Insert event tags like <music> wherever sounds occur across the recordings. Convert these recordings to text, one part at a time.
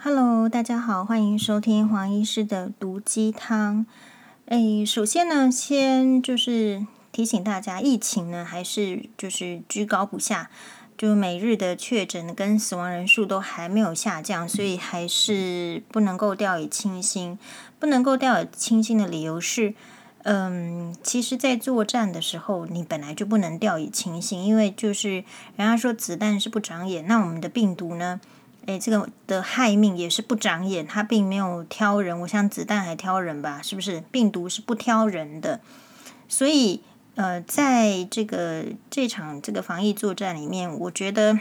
Hello，大家好，欢迎收听黄医师的毒鸡汤。诶，首先呢，先就是提醒大家，疫情呢还是就是居高不下，就每日的确诊跟死亡人数都还没有下降，所以还是不能够掉以轻心。不能够掉以轻心的理由是。嗯，其实，在作战的时候，你本来就不能掉以轻心，因为就是人家说子弹是不长眼，那我们的病毒呢？诶，这个的害命也是不长眼，它并没有挑人。我想子弹还挑人吧？是不是？病毒是不挑人的，所以呃，在这个这场这个防疫作战里面，我觉得。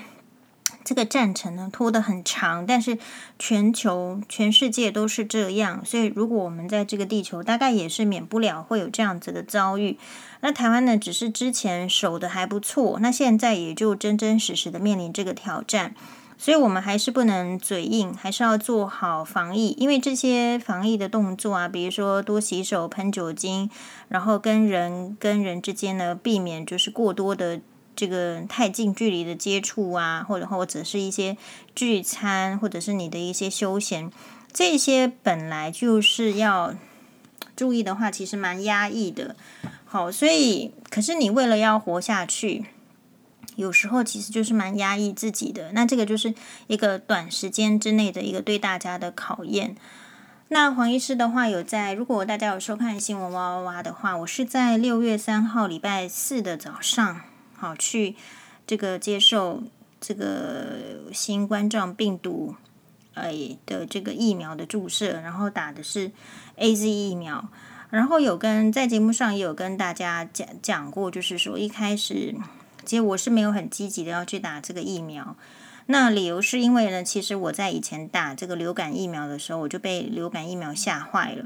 这个战程呢拖得很长，但是全球全世界都是这样，所以如果我们在这个地球，大概也是免不了会有这样子的遭遇。那台湾呢，只是之前守得还不错，那现在也就真真实实的面临这个挑战，所以我们还是不能嘴硬，还是要做好防疫，因为这些防疫的动作啊，比如说多洗手、喷酒精，然后跟人跟人之间呢，避免就是过多的。这个太近距离的接触啊，或者或者是一些聚餐，或者是你的一些休闲，这些本来就是要注意的话，其实蛮压抑的。好，所以可是你为了要活下去，有时候其实就是蛮压抑自己的。那这个就是一个短时间之内的一个对大家的考验。那黄医师的话有在，如果大家有收看新闻哇哇哇的话，我是在六月三号礼拜四的早上。好，去这个接受这个新冠状病毒哎的这个疫苗的注射，然后打的是 AZ 疫苗，然后有跟在节目上也有跟大家讲讲过，就是说一开始其实我是没有很积极的要去打这个疫苗，那理由是因为呢，其实我在以前打这个流感疫苗的时候，我就被流感疫苗吓坏了，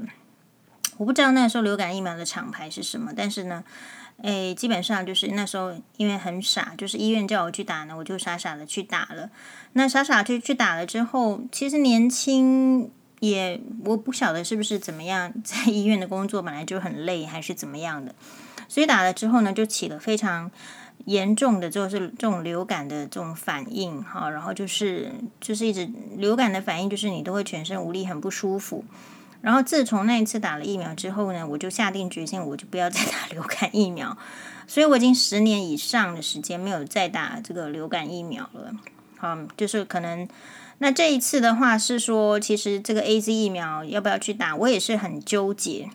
我不知道那时候流感疫苗的厂牌是什么，但是呢。诶，基本上就是那时候，因为很傻，就是医院叫我去打呢，我就傻傻的去打了。那傻傻去去打了之后，其实年轻也，我不晓得是不是怎么样，在医院的工作本来就很累，还是怎么样的，所以打了之后呢，就起了非常严重的，就是这种流感的这种反应哈，然后就是就是一直流感的反应，就是你都会全身无力，很不舒服。然后自从那一次打了疫苗之后呢，我就下定决心，我就不要再打流感疫苗。所以我已经十年以上的时间没有再打这个流感疫苗了。好，就是可能那这一次的话是说，其实这个 AZ 疫苗要不要去打，我也是很纠结。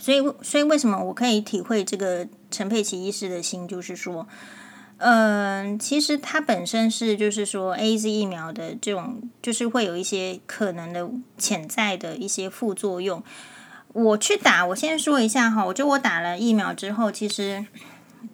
所以，所以为什么我可以体会这个陈佩琪医师的心，就是说。嗯，其实他本身是就是说，AZ 疫苗的这种就是会有一些可能的潜在的一些副作用。我去打，我先说一下哈，我就我打了疫苗之后，其实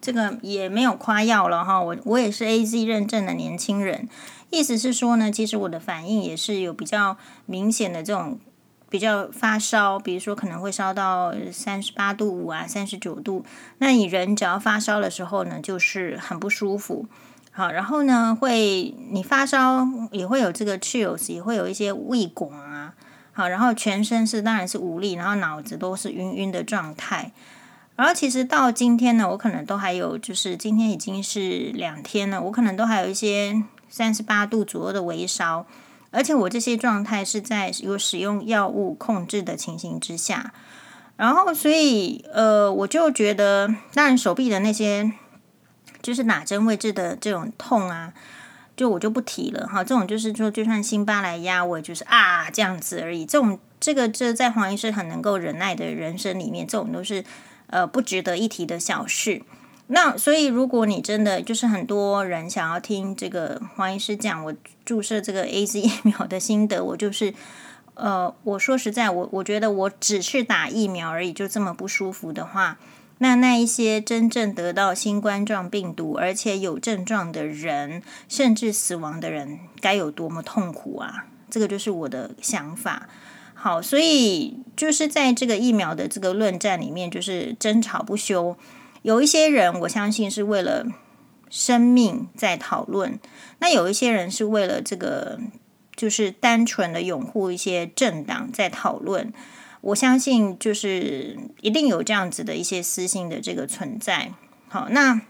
这个也没有夸耀了哈。我我也是 AZ 认证的年轻人，意思是说呢，其实我的反应也是有比较明显的这种。比较发烧，比如说可能会烧到三十八度五啊，三十九度。那你人只要发烧的时候呢，就是很不舒服。好，然后呢，会你发烧也会有这个 chills，也会有一些畏广啊。好，然后全身是当然是无力，然后脑子都是晕晕的状态。然后其实到今天呢，我可能都还有，就是今天已经是两天了，我可能都还有一些三十八度左右的微烧。而且我这些状态是在有使用药物控制的情形之下，然后所以呃，我就觉得，当然手臂的那些就是打针位置的这种痛啊，就我就不提了哈。这种就是说，就算辛巴来压我，就是啊这样子而已。这种这个这在黄医师很能够忍耐的人生里面，这种都是呃不值得一提的小事。那所以，如果你真的就是很多人想要听这个黄医师讲我注射这个 AZ 疫苗的心得，我就是呃，我说实在，我我觉得我只是打疫苗而已，就这么不舒服的话，那那一些真正得到新冠状病毒而且有症状的人，甚至死亡的人，该有多么痛苦啊！这个就是我的想法。好，所以就是在这个疫苗的这个论战里面，就是争吵不休。有一些人，我相信是为了生命在讨论；那有一些人是为了这个，就是单纯的拥护一些政党在讨论。我相信，就是一定有这样子的一些私心的这个存在。好，那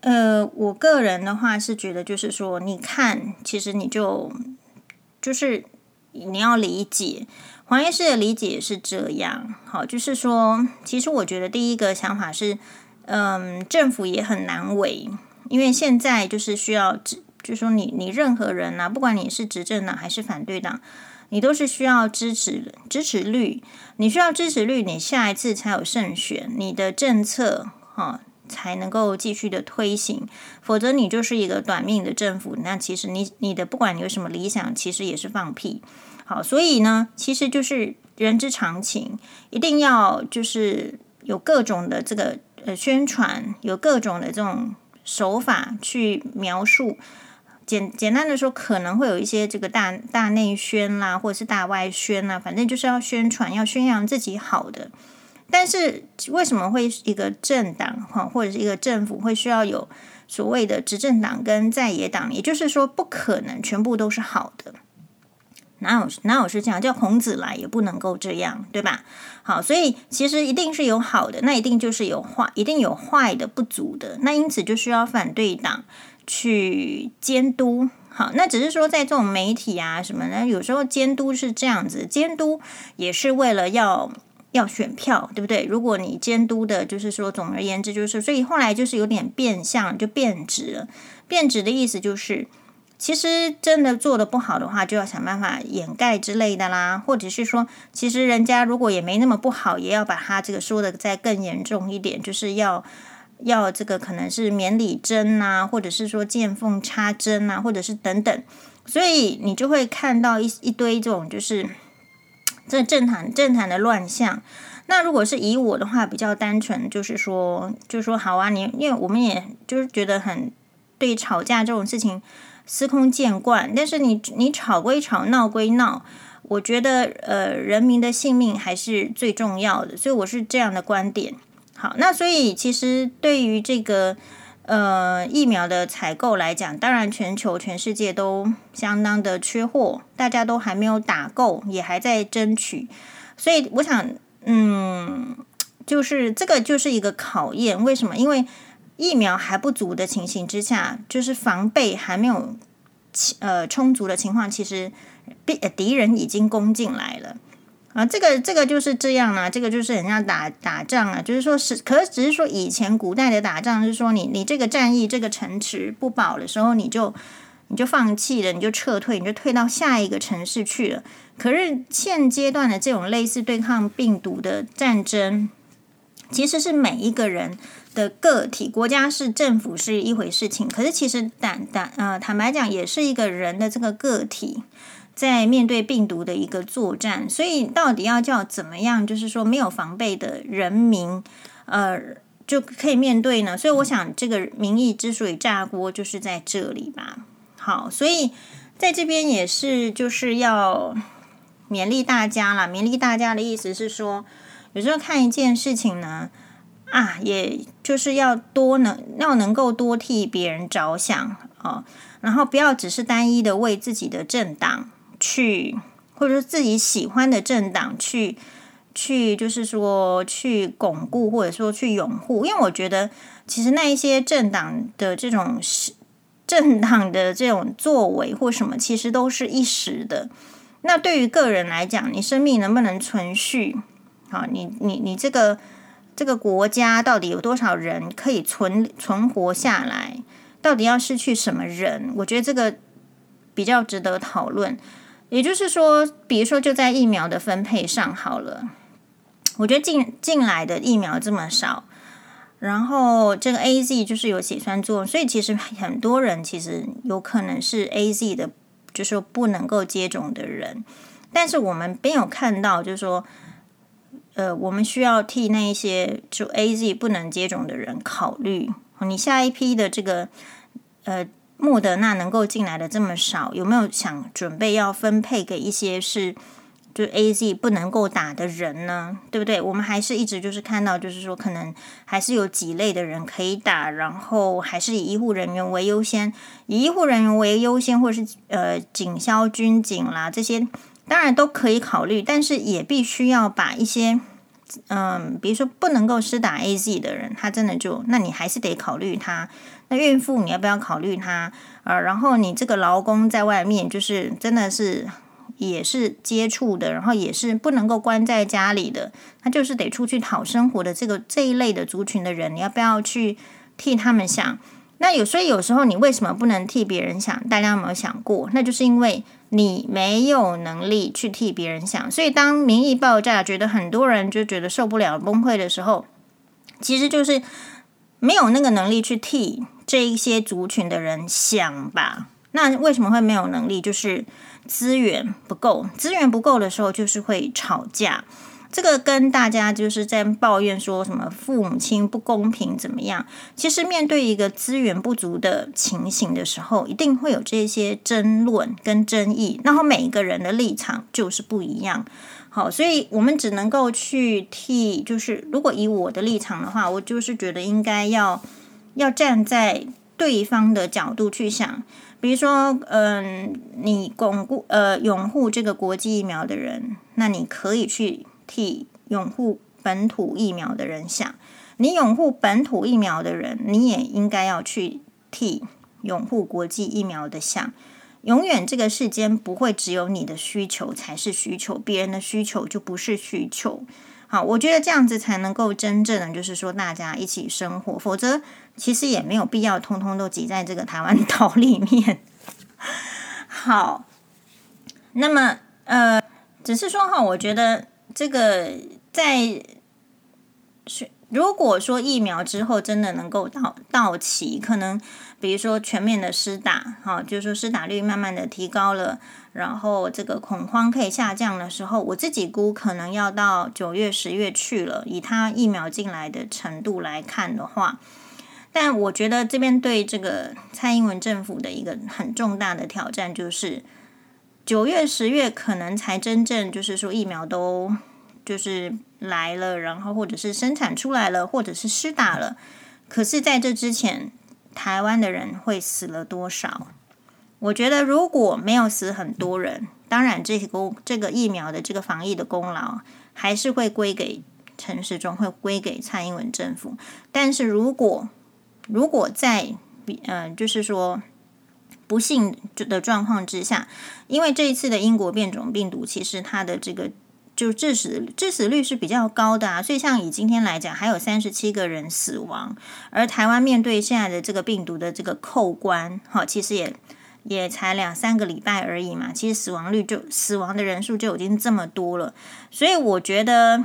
呃，我个人的话是觉得，就是说，你看，其实你就就是你要理解，黄医师的理解是这样。好，就是说，其实我觉得第一个想法是，嗯，政府也很难为，因为现在就是需要，就说你你任何人啊，不管你是执政党还是反对党，你都是需要支持支持率，你需要支持率，你下一次才有胜选，你的政策哈。才能够继续的推行，否则你就是一个短命的政府。那其实你你的不管你有什么理想，其实也是放屁。好，所以呢，其实就是人之常情，一定要就是有各种的这个呃宣传，有各种的这种手法去描述。简简单的说，可能会有一些这个大大内宣啦，或者是大外宣啦，反正就是要宣传，要宣扬自己好的。但是为什么会一个政党哈，或者是一个政府会需要有所谓的执政党跟在野党？也就是说，不可能全部都是好的，哪有哪有是这样？叫孔子来也不能够这样，对吧？好，所以其实一定是有好的，那一定就是有坏，一定有坏的不足的。那因此就需要反对党去监督。好，那只是说在这种媒体啊什么呢？有时候监督是这样子，监督也是为了要。要选票，对不对？如果你监督的，就是说，总而言之，就是所以后来就是有点变相，就变质了。变质的意思就是，其实真的做得不好的话，就要想办法掩盖之类的啦，或者是说，其实人家如果也没那么不好，也要把他这个说的再更严重一点，就是要要这个可能是免礼针啊，或者是说见缝插针啊，或者是等等。所以你就会看到一一堆这种就是。这政坛政坛的乱象，那如果是以我的话，比较单纯，就是说，就是说，好啊，你因为我们也就是觉得很对吵架这种事情司空见惯，但是你你吵归吵，闹归闹，我觉得呃，人民的性命还是最重要的，所以我是这样的观点。好，那所以其实对于这个。呃，疫苗的采购来讲，当然全球全世界都相当的缺货，大家都还没有打够，也还在争取。所以我想，嗯，就是这个就是一个考验。为什么？因为疫苗还不足的情形之下，就是防备还没有呃充足的情况，其实敌敌人已经攻进来了。啊，这个这个就是这样啊，这个就是人家打打仗啊，就是说是，可只是说以前古代的打仗，是说你你这个战役这个城池不保的时候，你就你就放弃了，你就撤退，你就退到下一个城市去了。可是现阶段的这种类似对抗病毒的战争，其实是每一个人的个体，国家是政府是一回事情，可是其实坦坦呃坦白讲，也是一个人的这个个体。在面对病毒的一个作战，所以到底要叫怎么样？就是说没有防备的人民，呃，就可以面对呢？所以我想，这个民意之所以炸锅，就是在这里吧。好，所以在这边也是就是要勉励大家啦。勉励大家的意思是说，有时候看一件事情呢，啊，也就是要多能要能够多替别人着想啊，然后不要只是单一的为自己的政党。去，或者说自己喜欢的政党去，去就是说去巩固，或者说去拥护。因为我觉得，其实那一些政党的这种政党的这种作为或什么，其实都是一时的。那对于个人来讲，你生命能不能存续？好，你你你这个这个国家到底有多少人可以存存活下来？到底要失去什么人？我觉得这个比较值得讨论。也就是说，比如说就在疫苗的分配上好了，我觉得进进来的疫苗这么少，然后这个 AZ 就是有血栓作用，所以其实很多人其实有可能是 AZ 的，就是说不能够接种的人，但是我们没有看到，就是说，呃，我们需要替那一些就 AZ 不能接种的人考虑，你下一批的这个，呃。莫德纳能够进来的这么少，有没有想准备要分配给一些是就 AZ 不能够打的人呢？对不对？我们还是一直就是看到，就是说可能还是有几类的人可以打，然后还是以医护人员为优先，以医护人员为优先，或者是呃警消军警啦这些，当然都可以考虑，但是也必须要把一些嗯，比如说不能够施打 AZ 的人，他真的就那你还是得考虑他。那孕妇你要不要考虑他？呃，然后你这个劳工在外面，就是真的是也是接触的，然后也是不能够关在家里的，他就是得出去讨生活的这个这一类的族群的人，你要不要去替他们想？那有所以有时候你为什么不能替别人想？大家有没有想过？那就是因为你没有能力去替别人想。所以当民意爆炸，觉得很多人就觉得受不了、崩溃的时候，其实就是没有那个能力去替这一些族群的人想吧。那为什么会没有能力？就是资源不够，资源不够的时候，就是会吵架。这个跟大家就是在抱怨说什么父母亲不公平怎么样？其实面对一个资源不足的情形的时候，一定会有这些争论跟争议，然后每一个人的立场就是不一样。好，所以我们只能够去替，就是如果以我的立场的话，我就是觉得应该要要站在对方的角度去想，比如说，嗯，你巩固呃拥护这个国际疫苗的人，那你可以去。替拥护本土疫苗的人想，你拥护本土疫苗的人，你也应该要去替拥护国际疫苗的想。永远这个世间不会只有你的需求才是需求，别人的需求就不是需求。好，我觉得这样子才能够真正的就是说大家一起生活，否则其实也没有必要通通都挤在这个台湾岛里面。<laughs> 好，那么呃，只是说哈，我觉得。这个在是如果说疫苗之后真的能够到到期，可能比如说全面的施打，哈，就是说施打率慢慢的提高了，然后这个恐慌可以下降的时候，我自己估可能要到九月、十月去了。以他疫苗进来的程度来看的话，但我觉得这边对这个蔡英文政府的一个很重大的挑战就是九月、十月可能才真正就是说疫苗都。就是来了，然后或者是生产出来了，或者是施打了。可是，在这之前，台湾的人会死了多少？我觉得如果没有死很多人，当然这个这个疫苗的这个防疫的功劳还是会归给陈时中，会归给蔡英文政府。但是如果如果在呃，就是说不幸的状况之下，因为这一次的英国变种病毒，其实它的这个。就致死致死率是比较高的啊，所以像以今天来讲，还有三十七个人死亡，而台湾面对现在的这个病毒的这个扣关，哈，其实也也才两三个礼拜而已嘛，其实死亡率就死亡的人数就已经这么多了，所以我觉得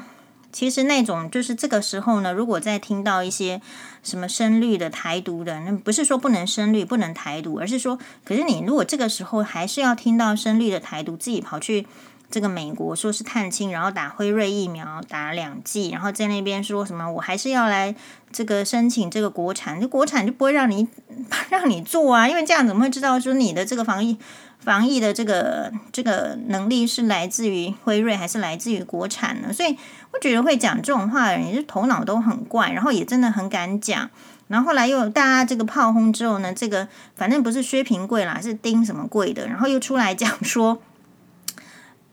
其实那种就是这个时候呢，如果再听到一些什么深绿的台独的，那不是说不能深绿不能台独，而是说，可是你如果这个时候还是要听到深绿的台独，自己跑去。这个美国说是探亲，然后打辉瑞疫苗打两剂，然后在那边说什么我还是要来这个申请这个国产，这国产就不会让你 <laughs> 让你做啊，因为这样怎么会知道说你的这个防疫防疫的这个这个能力是来自于辉瑞还是来自于国产呢？所以我觉得会讲这种话的人也是头脑都很怪，然后也真的很敢讲，然后后来又大家这个炮轰之后呢，这个反正不是薛平贵啦，是丁什么贵的，然后又出来讲说。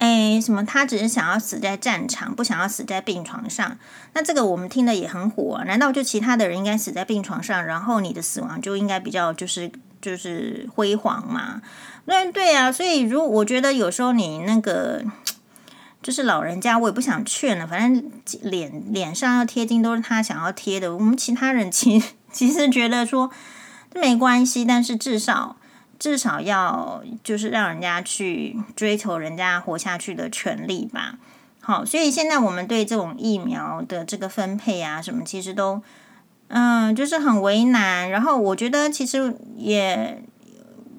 哎，什么？他只是想要死在战场，不想要死在病床上。那这个我们听的也很火。难道就其他的人应该死在病床上，然后你的死亡就应该比较就是就是辉煌嘛，那对啊。所以如我觉得有时候你那个就是老人家，我也不想劝了。反正脸脸上要贴金都是他想要贴的。我们其他人其实其实觉得说没关系，但是至少。至少要就是让人家去追求人家活下去的权利吧。好，所以现在我们对这种疫苗的这个分配啊什么，其实都嗯就是很为难。然后我觉得其实也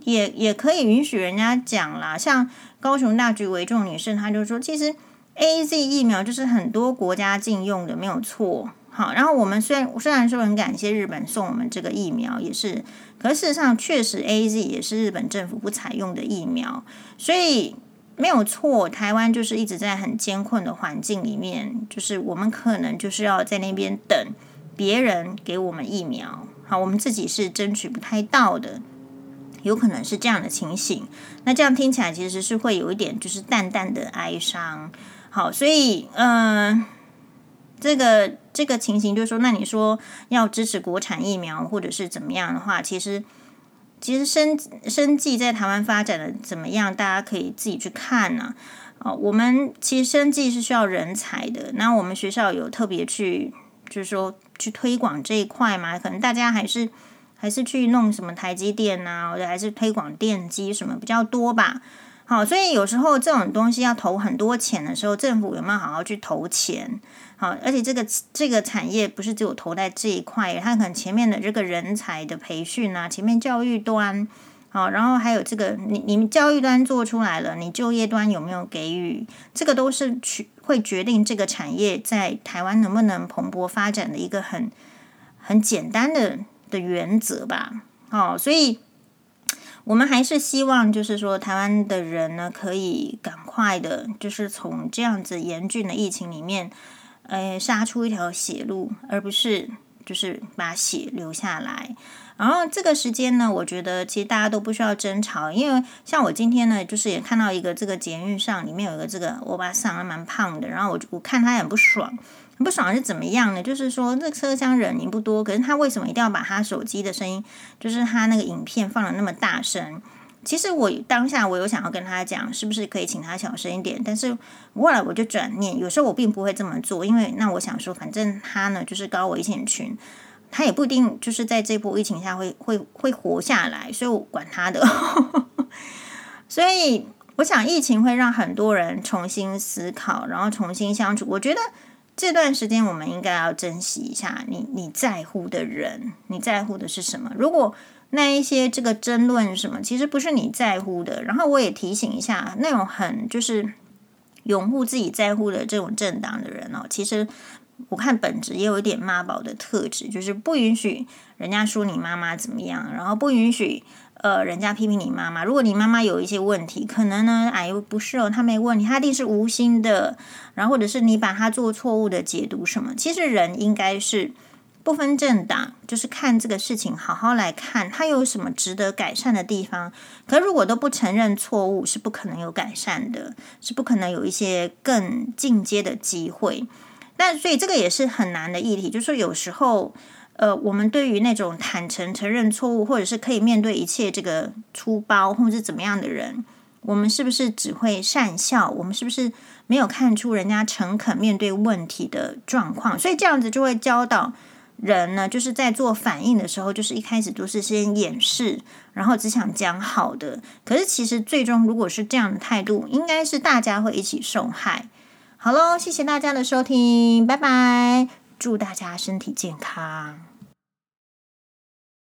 也也可以允许人家讲啦，像高雄大橘为重女士，她就说，其实 AZ 疫苗就是很多国家禁用的，没有错。好，然后我们虽然虽然说很感谢日本送我们这个疫苗，也是。可事实上，确实 AZ 也是日本政府不采用的疫苗，所以没有错。台湾就是一直在很艰困的环境里面，就是我们可能就是要在那边等别人给我们疫苗，好，我们自己是争取不太到的，有可能是这样的情形。那这样听起来其实是会有一点就是淡淡的哀伤。好，所以嗯、这个这个情形就是说，那你说要支持国产疫苗或者是怎么样的话，其实其实生生技在台湾发展的怎么样，大家可以自己去看呢、啊。哦，我们其实生技是需要人才的，那我们学校有特别去，就是说去推广这一块嘛，可能大家还是还是去弄什么台积电啊，或者还是推广电机什么比较多吧。好，所以有时候这种东西要投很多钱的时候，政府有没有好好去投钱？好，而且这个这个产业不是只有投在这一块，它可能前面的这个人才的培训啊，前面教育端，好，然后还有这个你你们教育端做出来了，你就业端有没有给予？这个都是去会决定这个产业在台湾能不能蓬勃发展的一个很很简单的的原则吧。哦，所以。我们还是希望，就是说，台湾的人呢，可以赶快的，就是从这样子严峻的疫情里面，呃，杀出一条血路，而不是就是把血流下来。然后这个时间呢，我觉得其实大家都不需要争吵，因为像我今天呢，就是也看到一个这个捷运上里面有一个这个我巴桑，还蛮胖的，然后我我看他很不爽。很不爽是怎么样呢？就是说，这车厢人也不多，可是他为什么一定要把他手机的声音，就是他那个影片放得那么大声？其实我当下我有想要跟他讲，是不是可以请他小声一点？但是后来我就转念，有时候我并不会这么做，因为那我想说，反正他呢就是高危险群，他也不一定就是在这波疫情下会会会活下来，所以我管他的。<laughs> 所以我想，疫情会让很多人重新思考，然后重新相处。我觉得。这段时间我们应该要珍惜一下你你在乎的人，你在乎的是什么？如果那一些这个争论什么，其实不是你在乎的。然后我也提醒一下，那种很就是拥护自己在乎的这种政党的人哦，其实我看本质也有一点妈宝的特质，就是不允许人家说你妈妈怎么样，然后不允许。呃，人家批评你妈妈，如果你妈妈有一些问题，可能呢，哎呦，不是哦，她没问题，她一定是无心的，然后或者是你把她做错误的解读什么。其实人应该是不分政党，就是看这个事情，好好来看，他有什么值得改善的地方。可如果都不承认错误，是不可能有改善的，是不可能有一些更进阶的机会。但所以这个也是很难的议题，就是说有时候。呃，我们对于那种坦诚承认错误，或者是可以面对一切这个粗暴，或者是怎么样的人，我们是不是只会善笑？我们是不是没有看出人家诚恳面对问题的状况？所以这样子就会教导人呢，就是在做反应的时候，就是一开始都是先掩饰，然后只想讲好的。可是其实最终如果是这样的态度，应该是大家会一起受害。好喽，谢谢大家的收听，拜拜。祝大家身体健康。